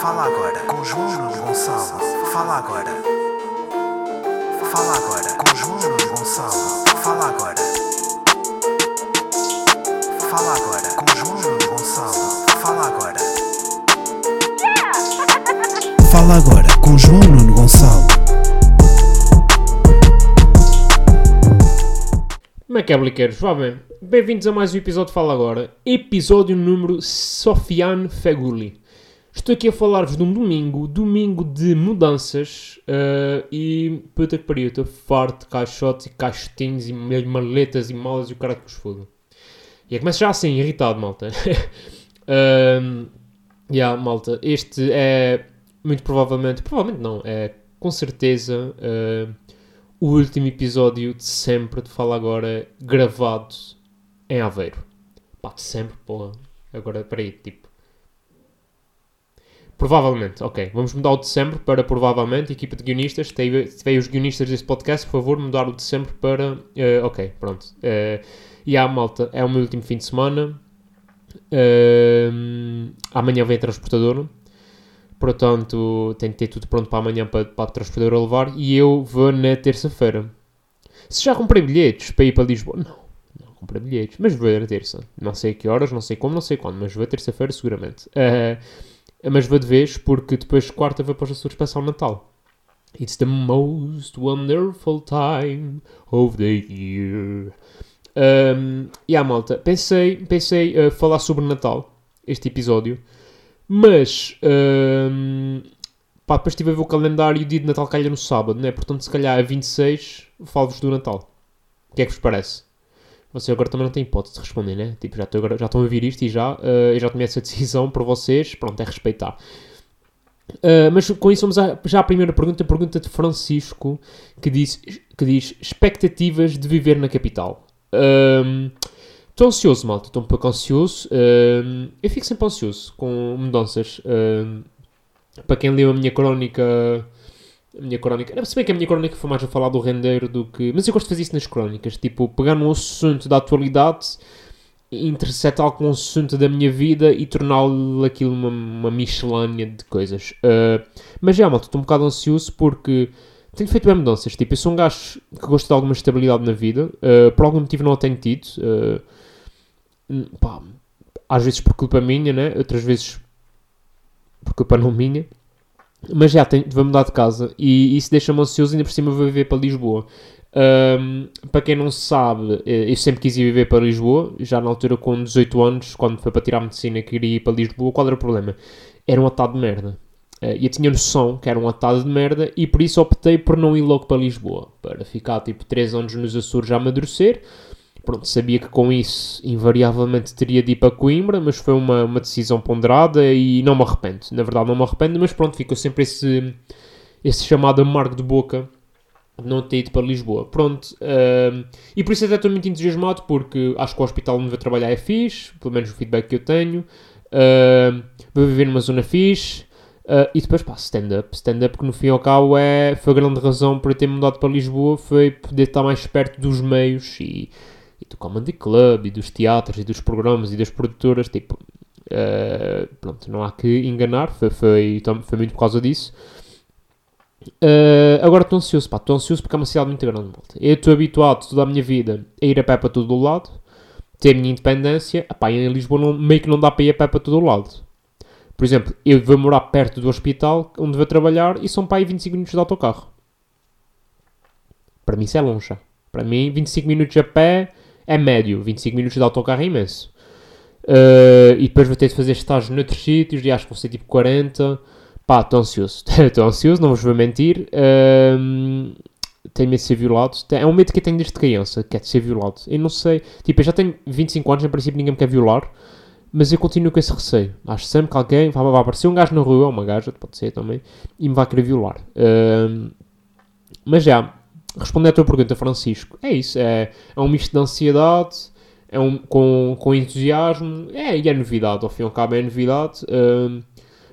Fala agora com João Gonçalo. Fala agora. Fala agora com João Gonçalo. Fala agora. Fala agora com João Gonçalo. Fala agora. Fala agora com João Nuno Gonçalo. Como é que é, bliqueiros? Vá bem. Bem-vindos a mais um episódio de Fala Agora. Episódio número Sofiane Feguli. Estou aqui a falar-vos de um domingo, domingo de mudanças eh, e puta que pariu, estou farto de caixotes e caixotinhos e maletas e malas e o cara que vos foda. E eu começo já assim, irritado, malta. um, yeah, malta, este é muito provavelmente, provavelmente não, é com certeza eh, o último episódio de sempre de Fala Agora gravado em Aveiro. Pá, de sempre, porra. Agora, peraí, tipo. Provavelmente, ok. Vamos mudar o de sempre para provavelmente. Equipa de guionistas. Se tiver os guionistas deste podcast, por favor, mudar o de sempre para. eh, ok, pronto. Uh, e a malta, é o meu último fim de semana. Ehm, amanhã vem a transportadora. Portanto, tenho que ter tudo pronto para amanhã para, para a transportadora levar. E eu vou na terça-feira. Se já comprei bilhetes para ir para Lisboa, não. Não comprei bilhetes, mas vou na terça. Não sei a que horas, não sei como, não sei quando, mas vou terça-feira seguramente. Eh, mas vou de vez porque depois quarta vou para os Açores passar Natal. It's the most wonderful time of the year. Um, e a malta, pensei, pensei a falar sobre Natal, este episódio, mas um, pá, depois estive a ver o calendário e o dia de Natal calha no sábado, né? Portanto, se calhar a 26 falo-vos do Natal. O que é que vos parece? Vocês agora também não têm hipótese de responder, né? Tipo, já, já estão a ouvir isto e já, eh, eu já tomei essa decisão por vocês. Pronto, é respeitar. Uh, mas com isso vamos à- já à primeira pergunta, a pergunta de Francisco, que diz, que diz expectativas de viver na capital. Um, Estou ansioso, malta, estou um pouco ansioso. Um, eu fico sempre ansioso com mudanças. Um, para quem leu a minha crónica, a minha crónica, se bem que a minha crónica foi mais a falar do rendeiro do que. Mas eu gosto de fazer isso nas crónicas, tipo, pegar num assunto da atualidade, intersetá-lo com um assunto da minha vida e torná-lo aquilo uma, uma miscelânea de coisas. Uh, mas já, malta, estou um bocado ansioso porque tenho feito bem mudanças. Tipo, eu sou um gajo que gosta de alguma estabilidade na vida, uh, por algum motivo não a tenho tido. Uh, pá, às vezes por culpa minha, né? Outras vezes por culpa não minha. Mas já vou mudar de casa e isso deixa-me ansioso. Ainda por cima vou viver para Lisboa. Um, para quem não sabe, eh, eu sempre quis ir viver para Lisboa. Já na altura, com 18 anos, quando foi para tirar medicina, queria ir para Lisboa. Qual era o problema? Era um atado de merda. Eh, e eu tinha noção que era um atado de merda e por isso optei por não ir logo para Lisboa. Para ficar tipo 3 anos nos Açores a amadurecer. Pronto, sabia que com isso invariavelmente teria de ir para Coimbra, mas foi uma, uma decisão ponderada e não me arrependo. Na verdade, não me arrependo, mas pronto, ficou sempre esse, esse chamado amargo de boca de não ter ido para Lisboa. Pronto, ehm, e por isso até estou muito entusiasmado porque acho que o hospital onde vou trabalhar é fixe, pelo menos o feedback que eu tenho. Ehm, vou viver numa zona fixe. Uh, e depois, pá, stand-up. Stand-up que no fim e ao cabo é, foi a grande razão eu ter mudado para Lisboa, foi poder estar mais perto dos meios e do comedy club, e dos teatros, e dos programas, e das produtoras, tipo... uh, pronto, não há que enganar, foi, foi, foi muito por causa disso. Uh, agora estou ansioso, pá, estou ansioso porque é uma cidade muito grande, malta. Eu estou habituado toda a minha vida a ir a pé para todo o lado, ter a minha independência, Epá, em Lisboa não, meio que não dá para ir a pé para todo o lado. Por exemplo, eu vou morar perto do hospital onde vou trabalhar e são para aí 25 minutos de autocarro. Para mim isso é longe. Para mim 25 minutos a pé é médio, 25 minutos de autocarro é imenso. Uh, e depois vou ter de fazer estágio noutros sítios e acho que vão ser tipo 40. Pá, estou ansioso. Estou ansioso, não vos vou mentir. Um, tenho medo de ser violado. É um medo que eu tenho desde criança, que é de ser violado. Eu não sei. Tipo, eu já tenho 25 anos, em princípio ninguém me quer violar. Mas eu continuo com esse receio. Acho sempre que alguém vai, vai aparecer um gajo na rua, ou uma gaja, pode ser também, e me vai querer violar. Um, mas já, respondendo à tua pergunta, Francisco, é isso. É, é um misto de ansiedade, é um, com, com entusiasmo, é, e é novidade. Ao fim e ao cabo é novidade. Um,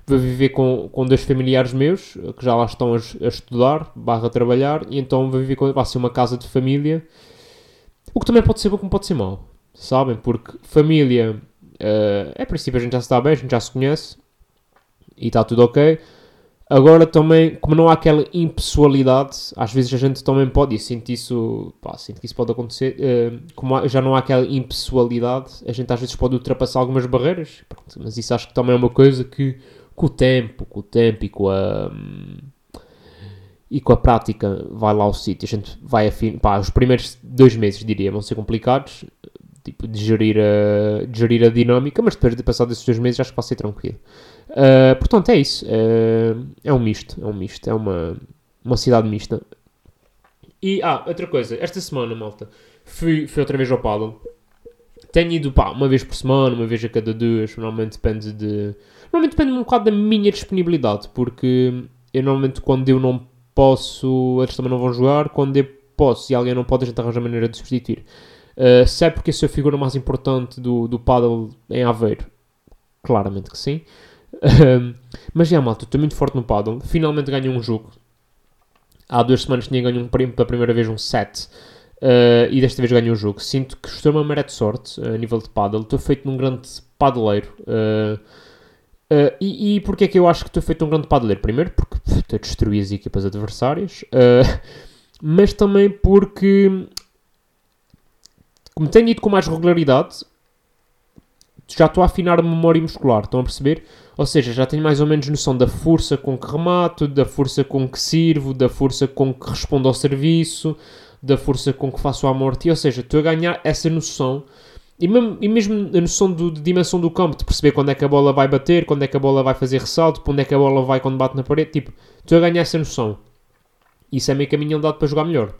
vou viver com, com dois familiares meus, que já lá estão a, a estudar, barra trabalhar, e então vou viver com, vai ser uma casa de família. O que também pode ser bom como pode ser mau. Sabem? Porque família... Uh, é a princípio a gente já se dá bem, a gente já se conhece. e está tudo ok. Agora também, como não há aquela impessoalidade, às vezes a gente também pode, e sinto isso, pá, sinto que isso pode acontecer, uh, como há- já não há aquela impessoalidade, a gente às vezes pode ultrapassar algumas barreiras, pronto, mas isso acho que também é uma coisa que com o tempo, com o tempo e com a e com a prática vai lá ao sítio, a gente vai afim, pá, os primeiros dois meses diria vão ser complicados, tipo de gerir a, de gerir a dinâmica, mas depois de passar desses dois meses acho que vai ser tranquilo. Uh, portanto, é isso. Uh, é um misto. É um misto. É uma, uma cidade mista. E, ah, outra coisa. Esta semana, malta, fui, fui outra vez ao paddle. Tenho ido, pá, uma vez por semana, uma vez a cada duas. Normalmente depende de... Normalmente depende um bocado da minha disponibilidade. Porque eu, normalmente, quando eu não posso, eles também não vão jogar. Quando eu posso e alguém não pode, a gente arranja maneira de substituir. Uh, se é porque sou a figura mais importante do, do paddle em Aveiro? Claramente que sim. Um, mas já, malta, estou muito forte no paddle. Finalmente ganhei um jogo. Há duas semanas tinha ganho um prêmio pela primeira vez, um set. Uh, e desta vez ganhei o jogo. Sinto que estou uma maré de sorte a nível de paddle. Estou feito num grande padeleiro. Uh, uh, e, e porquê é que eu acho que estou feito num grande padeleiro? Primeiro, porque a destruir as equipas adversárias. Uh, mas também porque, como tenho ido com mais regularidade, já estou a afinar a memória muscular. Estão a perceber? Ou seja, já tenho mais ou menos noção da força com que remato, da força com que sirvo, da força com que respondo ao serviço, da força com que faço a morte. Ou seja, estou a ganhar essa noção e mesmo, e mesmo a noção do, de dimensão do campo, de perceber quando é que a bola vai bater, quando é que a bola vai fazer ressalto, para onde é que a bola vai quando bate na parede. Tipo, estou a ganhar essa noção. Isso é meio caminho andado para jogar melhor.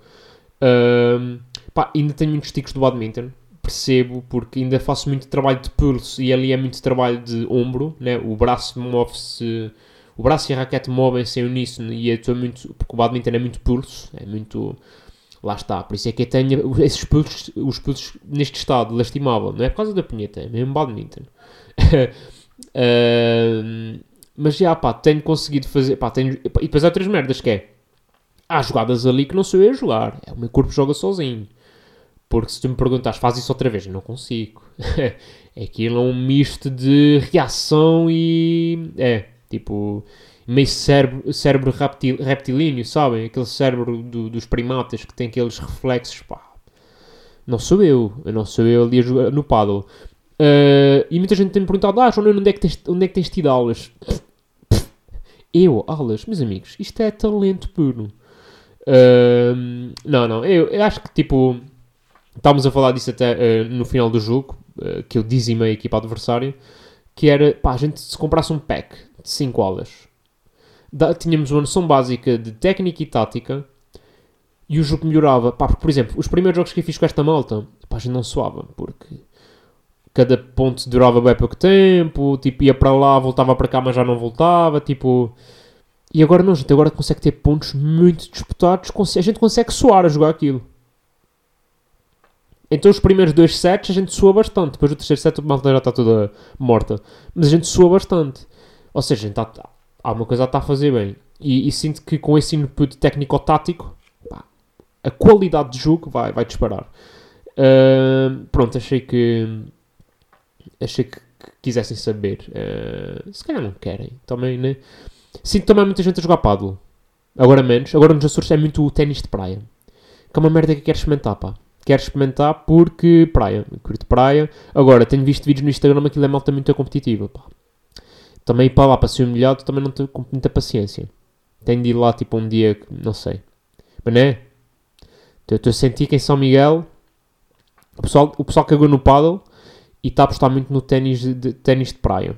Ahm, pá, ainda tenho muitos ticos do badminton percebo porque ainda faço muito trabalho de pulso e ali é muito trabalho de ombro, né? o braço move-se, o braço e a raquete movem-se em uníssono e eu estou muito, porque o badminton é muito pulso, é muito, lá está, por isso é que eu tenho esses pulsos, os pulsos neste estado lastimável, não é por causa da punheta, é mesmo badminton. Ahm, mas já, pá, tenho conseguido fazer, pá, tenho, e depois há outras merdas que é, há jogadas ali que não sou eu a jogar, é o meu corpo joga sozinho. Porque se tu me perguntas, faz isso outra vez? Não consigo. Aquilo é um misto de reação e. É, tipo. Meio cérebro, cérebro reptil, reptilíneo, sabem? Aquele cérebro do, dos primatas que tem aqueles reflexos. Pá. Não sou eu. Não sou eu ali no paddle. Uh, e muita gente tem-me perguntado: Ah, João, onde é que tens, onde é que tens tido aulas? Eu, aulas? Meus amigos, isto é talento puro. Uh, não, não. Eu, eu acho que tipo estávamos a falar disso até uh, no final do jogo, uh, que eu dizimei a equipa adversária, que era, pá, a gente se comprasse um pack de 5 aulas, da, tínhamos uma noção básica de técnica e tática, e o jogo melhorava, pá, porque, por exemplo, os primeiros jogos que eu fiz com esta malta, pá, a gente não suava, porque cada ponto durava bem pouco tempo, tipo, ia para lá, voltava para cá, mas já não voltava, tipo... E agora não, gente, agora consegue ter pontos muito disputados, a gente consegue suar a jogar aquilo. Então os primeiros dois sets a gente sua bastante. Depois o terceiro set a malta já está toda morta. Mas a gente sua bastante. Ou seja, a gente tá, tá, há uma coisa a estar a fazer bem. E, e sinto que com esse input técnico-tático, a qualidade de jogo vai, vai disparar. Uh, pronto, achei que... Achei que, quisessem saber. Uh, se calhar não querem. Também, né? Sinto também muita gente a jogar paddle. Agora menos. Agora nos Açores é muito o ténis de praia. Que é uma merda que quero experimentar, pá quero experimentar porque praia, curto praia. Agora, tenho visto vídeos no Instagram, aquilo é malta muito competitiva. Pá. Também ir para lá para ser humilhado, também não tenho muita paciência. Tenho de ir lá tipo um dia, não sei. Mas não é? Estou a sentir que em São Miguel o pessoal, o pessoal cagou no paddle e está a apostar muito no ténis de, ténis de praia.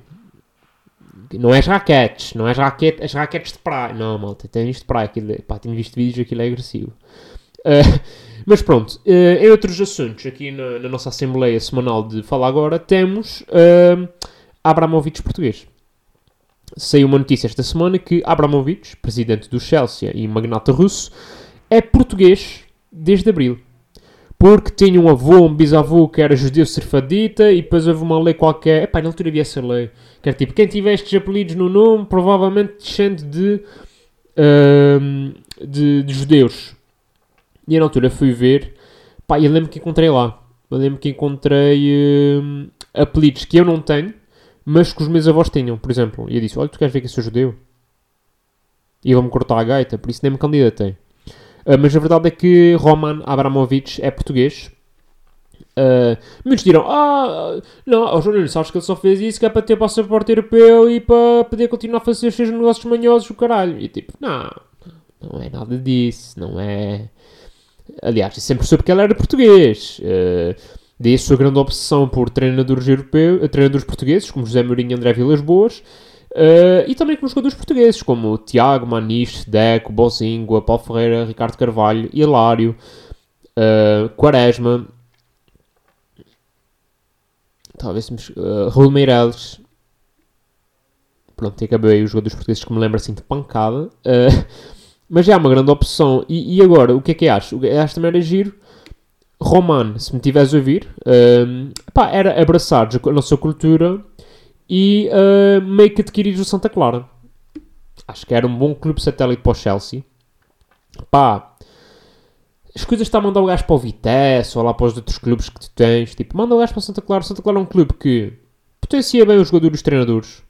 Não é raquetes, não é raquete, as raquetes de praia. Não, malta, ténis de praia. Aquilo, é, pá, tenho visto vídeos, aquilo é agressivo. Uh, mas pronto, uh, em outros assuntos, aqui na, na, nossa Assembleia Semanal de Fala Agora, temos uh, Abramovich português. Saiu uma notícia esta semana que Abramovich, presidente do Chelsea e magnata russo, é português desde abril. Porque tinha um avô, um bisavô que era judeu serfadita e depois houve uma lei qualquer. Epá, na altura havia essa lei. Que era tipo, quem tiver estes apelidos no nome, provavelmente descende de, de, de judeus. E eu, na altura fui ver, pá, eu lembro que encontrei lá. Eu lembro que encontrei uh, apelidos que eu não tenho, mas que os meus avós tinham, por exemplo. E eu disse: Olha, tu queres ver que eu sou judeu? E vão-me cortar a gaita, por isso nem me candidatei. Uh, mas a verdade é que Roman Abramovich é português. Uh, muitos dirão: Ah, não, oh, João, sabes que ele só fez isso que é para ter passaporte europeu e para poder continuar a fazer os seus negócios manhosos, o caralho. E tipo, não, não é nada disso, não é. Aliás, sempre soube que ele era português. Uh, daí a sua grande obsessão por treinadores, europeus, treinadores portugueses, como José Mourinho e André Vilas Boas. Uh, e também com jogadores portugueses, como Tiago, Maniche, Deco, Bozingua, Paulo Ferreira, Ricardo Carvalho, Hilário, uh, Quaresma, talvez uh, Raul Meireles. Pronto, acabei os jogadores portugueses que me lembro assim de pancada. Uh, mas já é uma grande opção. E, e, agora, o que é que acho? Acho também era giro. Roman, se me tivesse a ouvir, uh, pá, era abraçar a nossa cultura e uh, meio que adquirir o Santa Clara. Acho que era um bom clube satélite para o Chelsea. Pá, as coisas estão a mandar o gajo para o Vitesse ou lá para os outros clubes que tu tens. Tipo, manda o gajo para o Santa Clara. O Santa Clara é um clube que potencia bem os jogadores e os treinadores.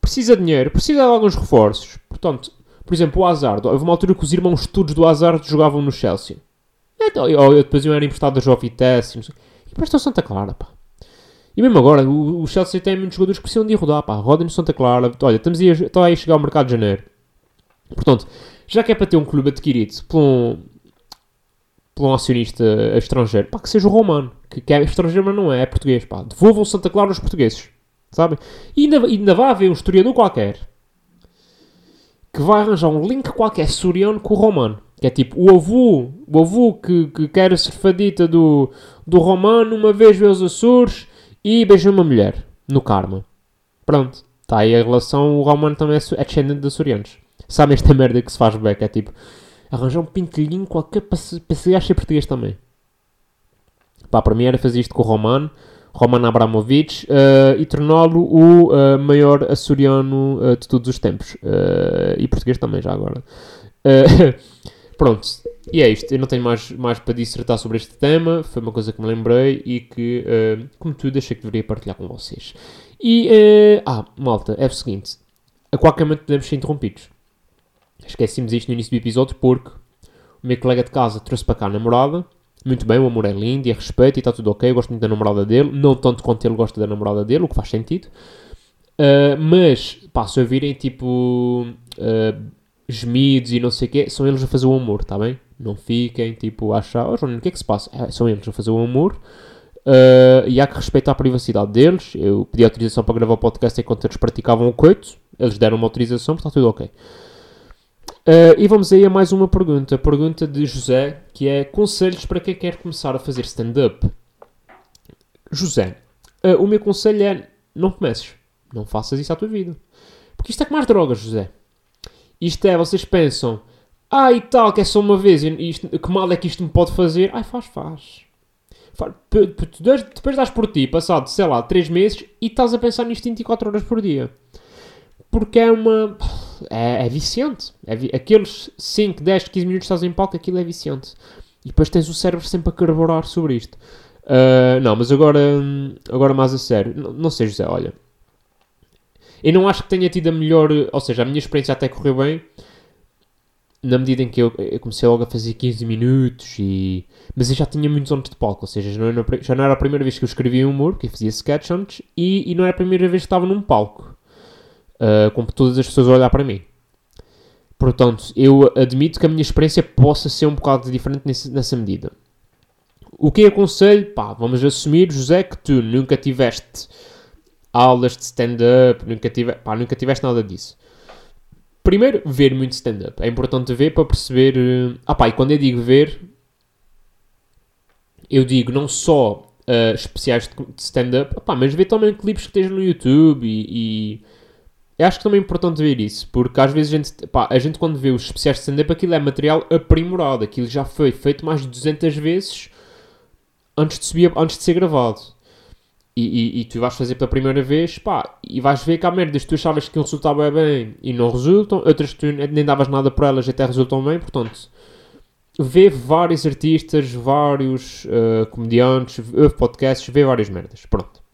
Precisa de dinheiro, precisa de alguns reforços. Portanto, por exemplo, o Hazard. Houve uma altura que os irmãos todos do Hazard jogavam no Chelsea. Então, ou depois iam era emprestado ao Vitesse. E o Santa Clara, pá. E mesmo agora, o, o Chelsea tem muitos jogadores que precisam de rodar, pá. Rodem no Santa Clara. Olha, estamos aí, está aí a chegar ao mercado de janeiro. Portanto, já que é para ter um clube adquirido por um, por um acionista estrangeiro, pá, que seja o romano. Que, que é estrangeiro, mas não é, é português, pá. Devolvam Santa Clara aos portugueses. Sabem? E ainda, ainda vai haver um historiador qualquer que vai arranjar um link qualquer suriano com o romano. Que é tipo, o avô, o avô que, que quer ser fadita do, do romano, uma vez vê os Açores e beijou uma mulher no karma. Pronto. Está aí a relação. O Romano também é, é descendente de açorianos. Sabe esta merda que se faz? Que é tipo arranjar um pintelhinho qualquer para se, para se português também. Pá, para mim era fazer isto com o Romano. Roman Abramovich uh, e torná-lo o uh, maior açoriano uh, de todos os tempos. e português também, já agora. Pronto, e é isto. Eu não tenho mais, mais para dissertar sobre este tema. Foi uma coisa que me lembrei e que, como tudo, achei que deveria partilhar com vocês. E, ah, malta, é o seguinte: a qualquer momento podemos ser interrompidos. Esquecemos isto no início do episódio porque o meu colega de casa trouxe para cá a namorada. Muito bem, o amor é lindo e a respeito e está tudo ok. Eu gosto muito da namorada dele, não tanto quanto ele gosta da namorada dele, o que faz sentido. Uh, mas, pá, se ouvirem tipo gemidos e não sei o quê, são eles a fazer o amor, está bem? Não fiquem, tipo, a achar, oh o que é que se passa? É, são eles a fazer o amor uh, e há que respeitar a privacidade deles. Eu pedi autorização para gravar o podcast enquanto eles praticavam o coito, eles deram uma autorização, está tudo ok. Uh, e vamos aí a mais uma pergunta. Pergunta de José, que é conselhos para quem quer começar a fazer stand-up. José, uh, o meu conselho é não comeces. Não faças isso à tua vida. Porque isto é como mais drogas, José. Isto é, vocês pensam, ah e tal, que é só uma vez, isto, que mal é que isto me pode fazer? Ai, faz, faz. Depois das por ti, passado, sei lá, 3 meses, e estás a pensar nisto 24 horas por dia. Porque é uma. É, é viciante. É vi... Aqueles 5, 10, 15 minutos estás em palco, aquilo é viciante. E depois tens o cérebro sempre a carburar sobre isto. Uh, não, mas agora, agora mais a sério. Não, não sei, José, olha. Eu não acho que tenha tido a melhor. Ou seja, a minha experiência até correu bem. Na medida em que eu, eu comecei logo a fazer 15 minutos e. Mas eu já tinha muitos anos de palco, ou seja, já não, era, já não era a primeira vez que eu escrevia humor, que eu fazia sketch antes, e, e não era a primeira vez que estava num palco. Uh, todas as pessoas a olhar para mim. Portanto, eu admito que a minha experiência possa ser um bocado diferente nesse, nessa medida. O que aconselho? Pá, vamos assumir, José, que tu nunca tiveste aulas de stand-up, nunca, tive, nunca tiveste nada disso. Primeiro, ver muito stand-up. É importante ver para perceber. Uh, ah, pá, e quando eu digo ver, eu digo não só uh, especiais de stand-up, mas ver também clipes que esteja no YouTube e, e. Eu acho que também é importante ver isso, porque às vezes a gente, pá, a gente quando vê os especiais de stand-up, aquilo é material aprimorado, aquilo já foi feito mais de 200 vezes antes de, subir, antes de ser gravado e, e, e, tu vais fazer pela primeira vez, pá, e vais ver que há merdas que tu achavas que resultava bem e não resultam, outras que tu nem davas nada por elas e até resultam bem, portanto, vê vários artistas, vários uh, comediantes, ouve podcasts, vê várias merdas, pronto.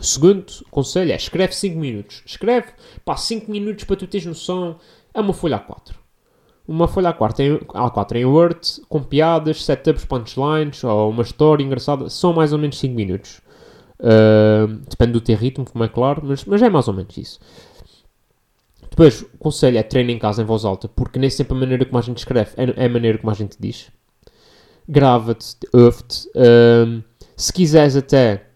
Segundo conselho é, escreve 5 minutos. Escreve, pá, 5 minutos para tu teres noção, é uma folha A4. Uma folha A4 em, A4 em Word, com piadas, setups, punchlines, ou uma história engraçada, são mais ou menos 5 minutos. Uh, depende do teu ritmo, como é claro, mas, mas é mais ou menos isso. Depois, o conselho é treino em casa em voz alta, porque nem sempre a maneira como a gente escreve é, é a maneira como a gente diz. Grava-te, ouve-te. Uh, se quiseres até,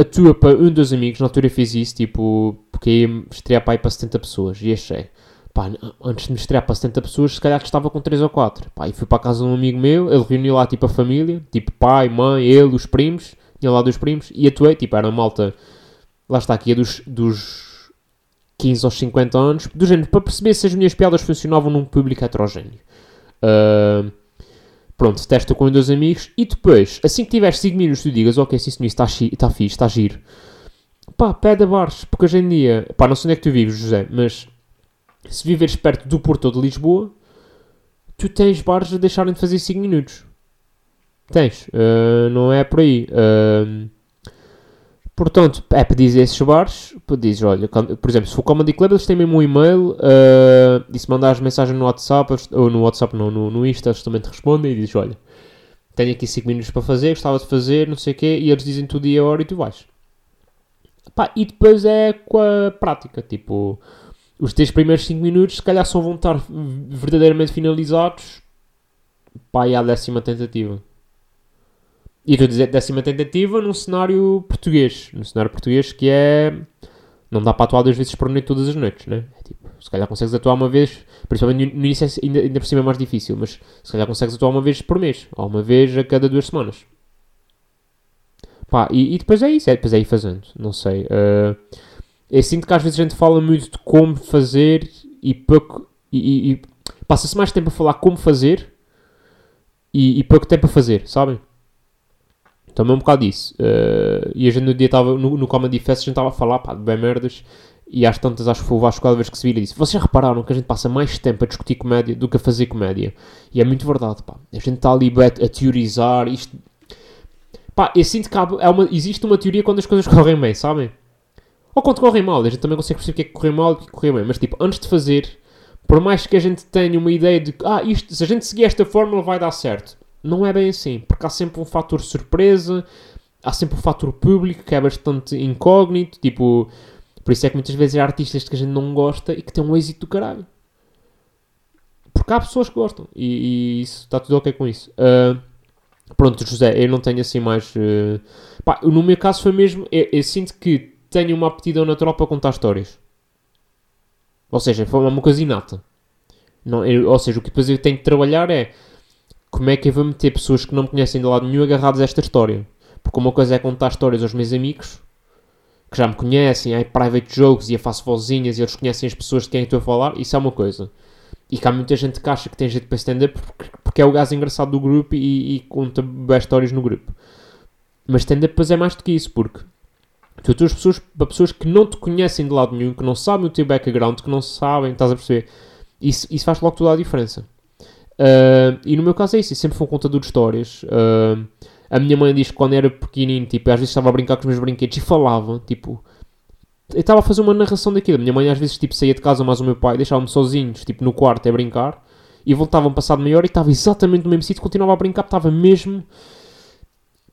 atua para um dos amigos. Na altura fiz isso, tipo, porque ia estrear para aí para 70 pessoas. E achei, pá, antes de me estrear para 70 pessoas, se calhar que estava com 3 ou 4. Pá, e fui para a casa de um amigo meu, ele reuniu lá, tipo, a família, tipo, pai, mãe, ele, os primos, tinha lá dos primos, e atuei, tipo, era uma malta, lá está, aqui, dos, dos 15 aos 50 anos, do género, para perceber se as minhas piadas funcionavam num público heterogéneo. Uh, pronto, testa com dois amigos e depois, assim que tiveres 5 minutos, tu digas, ok, sim senhor, está, está fixe, está giro. Pá, pede a bares, porque hoje em dia, pá, não sei onde é que tu vives, José, mas se viveres perto do Porto ou de Lisboa, tu tens bares a deixarem de fazer 5 minutos. Tens, uh, não é por aí. Uh, Portanto, é pedir esses bares, dizes, olha, por exemplo, se for Comedy Club, eles têm mesmo um e-mail uh, e se mandares mensagem no WhatsApp, ou no WhatsApp não, no, no Insta, eles também te respondem e dizes, olha, tenho aqui 5 minutos para fazer, gostava de fazer, não sei o quê, e eles dizem tudo e a hora e tu vais. Pá, e depois é com a prática, tipo, os teus primeiros 5 minutos se calhar só vão estar verdadeiramente finalizados, pá, e à décima tentativa. E estou a décima tentativa num cenário português. Num cenário português que é. Não dá para atuar duas vezes por noite todas as noites, né? É tipo, se calhar consegues atuar uma vez, principalmente no início ainda, ainda por cima é mais difícil, mas se calhar consegues atuar uma vez por mês, ou uma vez a cada duas semanas. Pá, e, e depois é isso, é, depois é ir fazendo, não sei. Uh, eu sinto que às vezes a gente fala muito de como fazer e pouco. E, e, e passa-se mais tempo a falar como fazer e, e pouco tempo a fazer, sabem? Também um bocado disso. Uh, e a gente no dia estava, no, no Comedy Fest, a gente estava a falar, pá, de bem merdas. E às tantas, acho que foi o Vasco cada vez que se vira e disse: Vocês repararam que a gente passa mais tempo a discutir comédia do que a fazer comédia? E é muito verdade, pá. A gente está ali a, a teorizar. Isto... Pá, eu sinto que há, é uma, existe uma teoria quando as coisas correm bem, sabem? Ou quando correm mal. A gente também consegue perceber o que é que correu mal e o que é que correu bem. Mas, tipo, antes de fazer, por mais que a gente tenha uma ideia de que, ah, isto, se a gente seguir esta fórmula vai dar certo não é bem assim, porque há sempre um fator surpresa, há sempre um fator público que é bastante incógnito, tipo, por isso é que muitas vezes há artistas que a gente não gosta e que têm um êxito do caralho. Porque há pessoas que gostam e, e isso está tudo ok com isso. Uh, pronto, José, eu não tenho assim mais. Uh, pá, no meu caso foi mesmo. Eu, eu, sinto que tenho uma aptidão natural para contar histórias. Ou seja, foi uma coisa inata. Não, eu, ou seja, o que depois eu tenho que trabalhar é como é que eu vou meter pessoas que não me conhecem de lado nenhum agarradas a esta história? Porque uma coisa é contar histórias aos meus amigos, que já me conhecem, aí private jokes e eu faço vozinhas e eles conhecem as pessoas de quem estou a falar, isso é uma coisa. E que há muita gente que acha que tem jeito para stand-up porque, porque, é o gajo engraçado do grupo e, e conta bem histórias no grupo. Mas stand-up é mais do que isso, porque tu atuas pessoas, para pessoas que não te conhecem de lado nenhum, que não sabem o teu background, que não sabem, estás a perceber? Isso, isso faz logo toda a diferença. Uh, e no meu caso é isso, sempre fui um contador de histórias. Uh, a minha mãe diz que quando era pequenino, tipo, às vezes estava a brincar com os meus brinquedos e falava, tipo, eu estava a fazer uma narração daquilo. A minha mãe às vezes tipo, saía de casa, mas o meu pai deixava-me sozinhos, tipo, no quarto a brincar, e voltavam passado meia hora e estava exatamente no mesmo sítio, continuava a brincar, estava mesmo,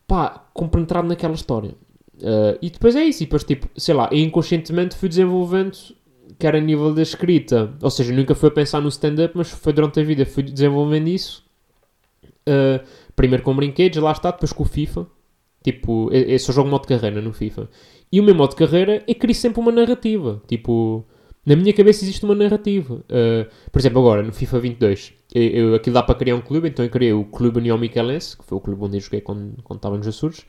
pá, compenetrado naquela história. Uh, e depois é isso, e depois, tipo, sei lá, inconscientemente fui desenvolvendo quer a nível da escrita, ou seja, nunca fui a pensar no stand-up, mas foi durante a vida, fui desenvolvendo isso. Uh, primeiro com brinquedos, lá está, depois com o FIFA. Tipo, eu, eu só jogo modo de carreira no FIFA. E o meu modo de carreira, eu crio sempre uma narrativa. Tipo, na minha cabeça existe uma narrativa. Uh, por exemplo, agora, no FIFA 22, eu, eu, aquilo dá para criar um clube, então eu criei o Clube União Miquelense, que foi o clube onde eu joguei quando, quando estava nos Açores.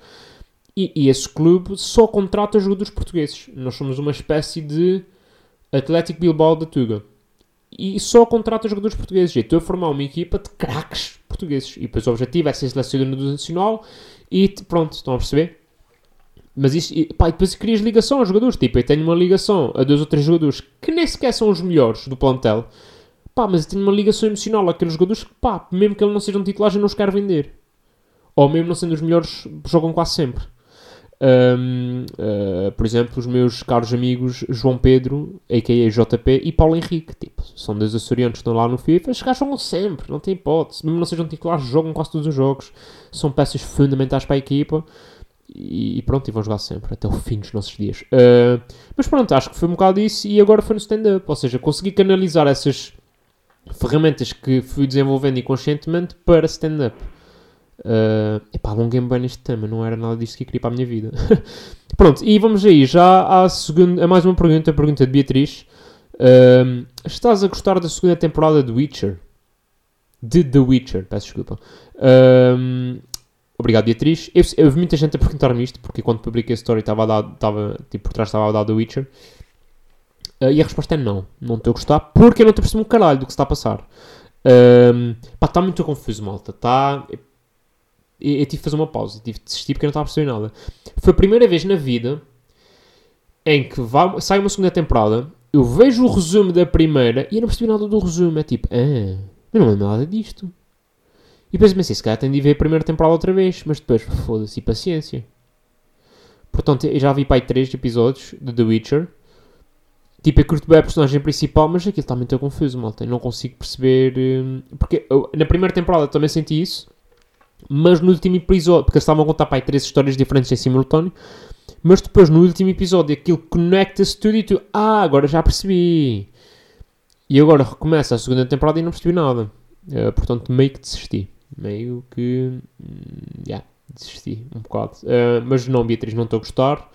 E, e esse clube só contrata jogadores portugueses. Nós somos uma espécie de Atlético Bilbao da Tuga. E só contrata jogadores portugueses. E estou a formar uma equipa de craques portugueses. E depois o objetivo é ser selecionador do Nacional e pronto, estão a perceber? Mas isso, e, pá, e depois crias ligação aos jogadores. Tipo, eu tenho uma ligação a dois ou três jogadores que nem sequer são os melhores do plantel. Pá, mas eu tenho uma ligação emocional àqueles jogadores que, pá, mesmo que eles não sejam titulares, eu não os quero vender. Ou mesmo não sendo os melhores, jogam quase sempre. Um, uh, por exemplo, os meus caros amigos João Pedro, a.k.a. JP, e Paulo Henrique. Tipo, são dois açorianos que estão lá no FIFA. Os caras jogam sempre, não tem hipótese. Mesmo não sejam titulares, jogam quase todos os jogos. São peças fundamentais para a equipa. E, e pronto, e vão jogar sempre, até o fim dos nossos dias. Uh, mas pronto, acho que foi um bocado isso. E agora foi no stand-up. Ou seja, consegui canalizar essas ferramentas que fui desenvolvendo inconscientemente para stand-up. Uh, epá, alonguei-me bem neste tema, não era nada disto que eu queria para a minha vida. Pronto, e vamos aí já à segunda, a mais uma pergunta, a pergunta de Beatriz. Uh, estás a gostar da segunda temporada de Witcher? De The Witcher, peço desculpa. Uh, obrigado, Beatriz. Eu, eu muita gente a perguntar-me isto, porque quando publiquei a story estava a dar, estava, tipo, por trás estava a dar The Witcher. Uh, e a resposta é não. Não estou a gostar, porque eu não estou a perceber um caralho do que se está a passar. Um, pá, está muito confuso, malta. Está eu, tive de fazer uma pausa, tive de desistir porque eu não estava a perceber nada. Foi a primeira vez na vida em que vai, sai uma segunda temporada, eu vejo o resumo da primeira e eu não percebi nada do resumo. É tipo, ah, eu não lembro nada disto. E depois pensei, se calhar tenho de ver a primeira temporada outra vez, mas depois, foda-se, paciência. Portanto, eu já vi aí 3 episódios de The Witcher. Tipo, eu curto bem a personagem principal, mas aquilo está muito confuso, malta. Eu não consigo perceber. Hum, porque eu, na primeira temporada também senti isso mas no último episódio, porque eles estavam a contar para aí três histórias diferentes em simultâneo, mas depois no último episódio aquilo conecta-se tudo e tu, ah, agora já percebi. E agora recomeça a segunda temporada e não percebi nada. Uh, portanto, meio que desisti. Meio que. Hum, já, yeah, desisti um bocado. Uh, mas não, Beatriz, não estou a gostar.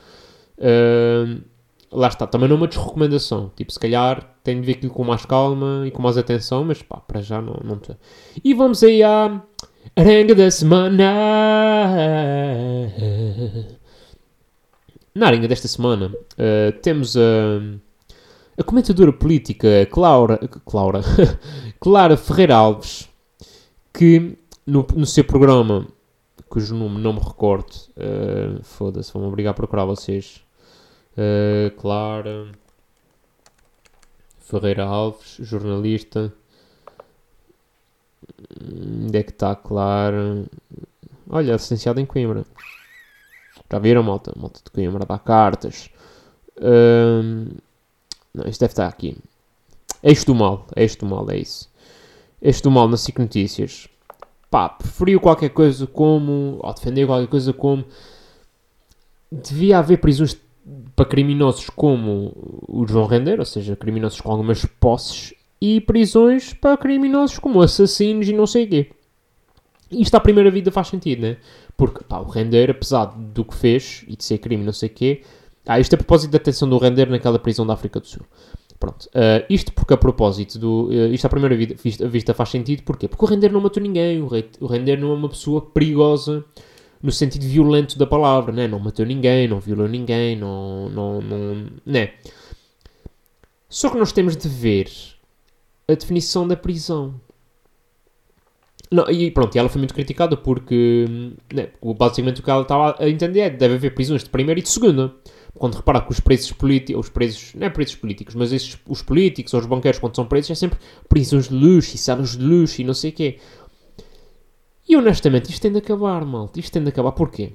Uh, lá está, também não é uma desrecomendação. Tipo, se calhar tenho de ver aquilo com mais calma e com mais atenção, mas pá, para já não estou. E vamos aí à Arenga da semana. Na arenga desta semana uh, temos a, a comentadora política Clara, Clara, Clara Ferreira Alves, que no, no seu programa, cujo nome não me recordo, uh, foda-se, vão-me obrigar a procurar vocês. Uh, Clara Ferreira Alves, jornalista. Onde é que está, claro? Olha, licenciado em Coimbra. Já viram, malta? Malta de Coimbra dá cartas. Um, não, isto deve estar aqui. Eixo do mal. Eixo do mal, é isso. Eixo do mal na SIC Notícias. Pá, preferiu qualquer coisa como... Ou defendeu qualquer coisa como... Devia haver prisões para criminosos como o João Render, ou seja, criminosos com algumas posses e prisões para criminosos como assassinos e não sei o quê. Isto à primeira vida faz sentido, né? Porque pá, o Render, apesar do que fez e de ser crime não sei o quê. Ah, isto é a propósito da detenção do Render naquela prisão da África do Sul. Pronto. Uh, isto porque a propósito do. Uh, isto à primeira vida, vista, vista, faz sentido. Porquê? Porque o Render não matou ninguém. O, rei, o Render não é uma pessoa perigosa no sentido violento da palavra, né? Não matou ninguém, não violou ninguém, não. não, não né? Só que nós temos de ver a definição da prisão. Não, e pronto, ela foi muito criticada porque né, basicamente o que ela estava a entender é que deve haver prisões de primeira e de segunda. Quando repara que os presos políticos, os presos, não é presos políticos, mas esses, os políticos ou os banqueiros, quando são presos, é sempre prisões de luxo e salas de luxo e não sei o quê. E honestamente, isto tem de acabar, malta. Isto tem de acabar. Porquê?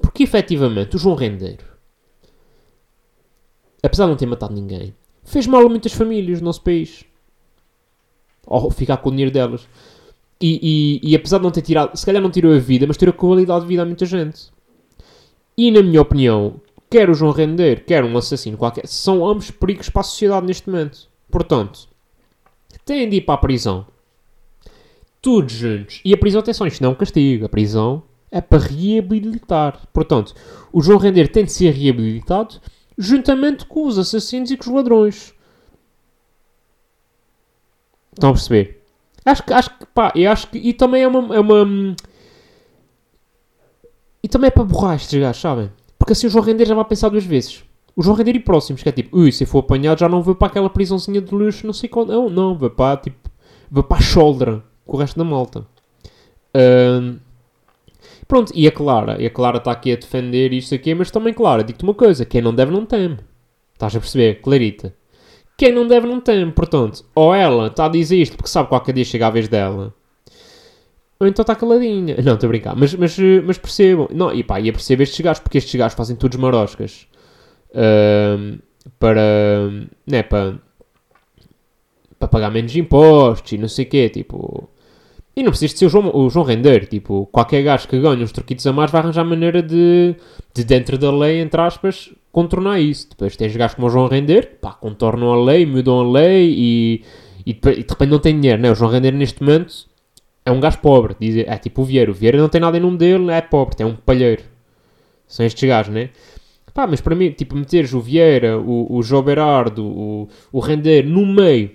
Porque efetivamente o João Rendeiro, apesar de não ter matado ninguém, fez mal a muitas famílias no nosso país ou ficar com o dinheiro delas. E, e, e, apesar de não ter tirado, se calhar não tirou a vida, mas tirou a qualidade de vida a muita gente. E na minha opinião, quer o João Render, quer um assassino qualquer, são ambos perigos para a sociedade neste momento. Portanto, têm de ir para a prisão. Todos juntos. E a prisão, atenção, isto não é um castigo. A prisão é para reabilitar. Portanto, o João Render tem de ser reabilitado juntamente com os assassinos e com os ladrões. Estão a perceber? Acho que, acho que, pá, eu acho que. E também é uma. É uma e também é para borrar estes gajos, sabem? Porque assim o João Render já vai pensar duas vezes. O João Render e próximos, que é tipo, ui, se for apanhado já não vou para aquela prisãozinha de luxo, não sei qual. Não, não, vou para, tipo, vou para a shoulder com o resto da malta. Um, pronto, e a Clara, e a Clara está aqui a defender isto aqui, mas também, Clara, digo-te uma coisa: quem não deve não teme. Estás a perceber? Clarita. Quem não deve não tem, portanto, ou ela está a dizer isto porque sabe que qualquer dia chega a vez dela, ou então está caladinha. Não, estou a brincar. Mas, mas, mas percebam. Não, e pá, e percebo estes gajos, porque estes gajos fazem todos maroscas. Ahm, para, né, para, para pagar menos impostos e não sei o quê, tipo... E não precisas de ser o João, o João Render, tipo, qualquer gajo que ganha uns troquitos a mais vai arranjar maneira de, de dentro da lei, entre aspas, contornar isso. Depois tens gajos como o João Render, pá, contornam a lei, mudam a lei e, e, de, e de repente não tem dinheiro, né? O João Render neste momento é um gajo pobre, diz, é tipo o Vieira. O Vieira não tem nada em nome dele, é pobre, tem um palheiro. São estes gajos, né? Pá, mas para mim, tipo, meteres o Vieira, o, o João Berardo, o, o Render no meio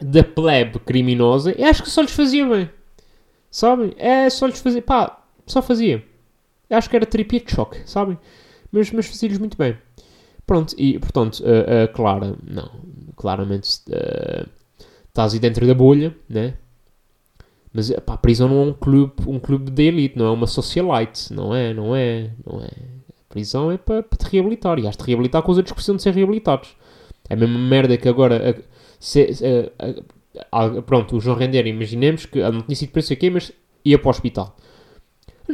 da plebe criminosa, eu acho que só lhes fazia bem. Sabem? É só lhes fazia. Pá, só fazia. Eu acho que era terapia de choque, sabem? Mas, mas fazia-lhes muito bem. Pronto, e portanto, a, Clara, não, claramente uh, estás aí dentro da bolha, né? Mas pá, a prisão não é um clube, um clube de elite, não é uma socialite, não é, não é, não é. A prisão é para, para te reabilitar e has de reabilitar com os outros que precisam de ser reabilitados. É a mesma merda que agora. A, se, a, a, pronto, o João Render, imaginemos que ele não tinha sido preso aqui, mas ia para o hospital.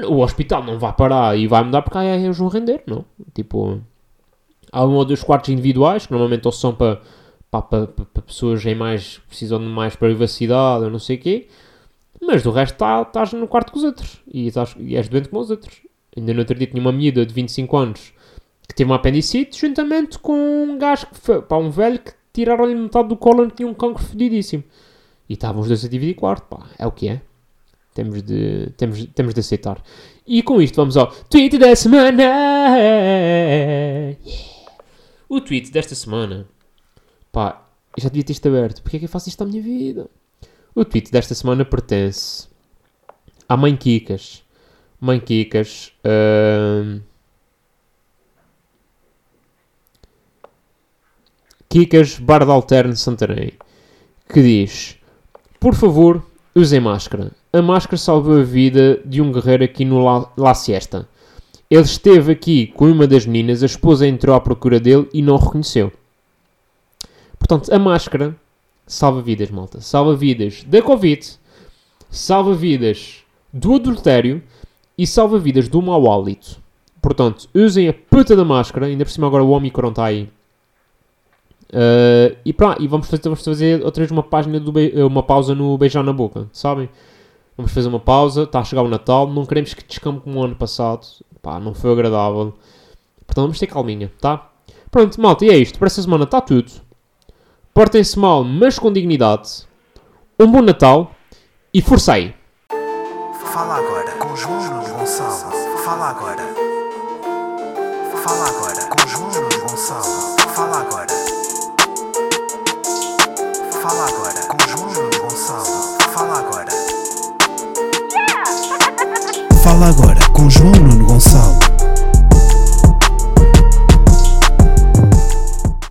O hospital não vai parar e vai mudar porque ah, é o João Render, não? Tipo, há um ou dois quartos individuais que normalmente são para, para, para, para pessoas em mais, precisam de mais privacidade ou não sei o quê, mas do resto tá, estás no quarto com os outros e, estás, e és doente como os outros. Ainda no outro dia tinha uma miúda de 25 anos que teve uma apendicite juntamente com um gajo, que foi, pá, um velho que tiraram-lhe metade do colo que tinha um cancro fedidíssimo. E estavam os dois a dividir quarto, pá, é o que é. Temos de, temos, temos de aceitar. E com isto vamos ao tweet da semana. Yeah. O tweet desta semana, pá, eu já devia ter isto aberto. Porque é que eu faço isto à minha vida? O tweet desta semana pertence à mãe Kikas. Mãe Kikas. Uh... Kikas Bar de Alterno Santarém. Que diz: Por favor, usem máscara. A máscara salvou a vida de um guerreiro aqui no La, La Siesta. Ele esteve aqui com uma das meninas, a esposa entrou à procura dele e não o reconheceu. Portanto, a máscara salva vidas, malta. Salva vidas da Covid, salva vidas do adultério e salva vidas do mau hálito. Portanto, usem a puta da máscara, ainda por cima agora o Omicron está aí. Uh, e pronto, e vamos fazer, vamos fazer outra vez uma página do uma pausa no beijar na boca, sabem? Vamos fazer uma pausa, está a chegar o Natal, não queremos que descampe como o ano passado, pá, não foi agradável. Portanto, vamos ter calminha, tá? Pronto, malta, e é isto. Para esta semana está tudo. Portem-se mal, mas com dignidade. Um bom Natal e forcei! Fala agora Fala agora com João.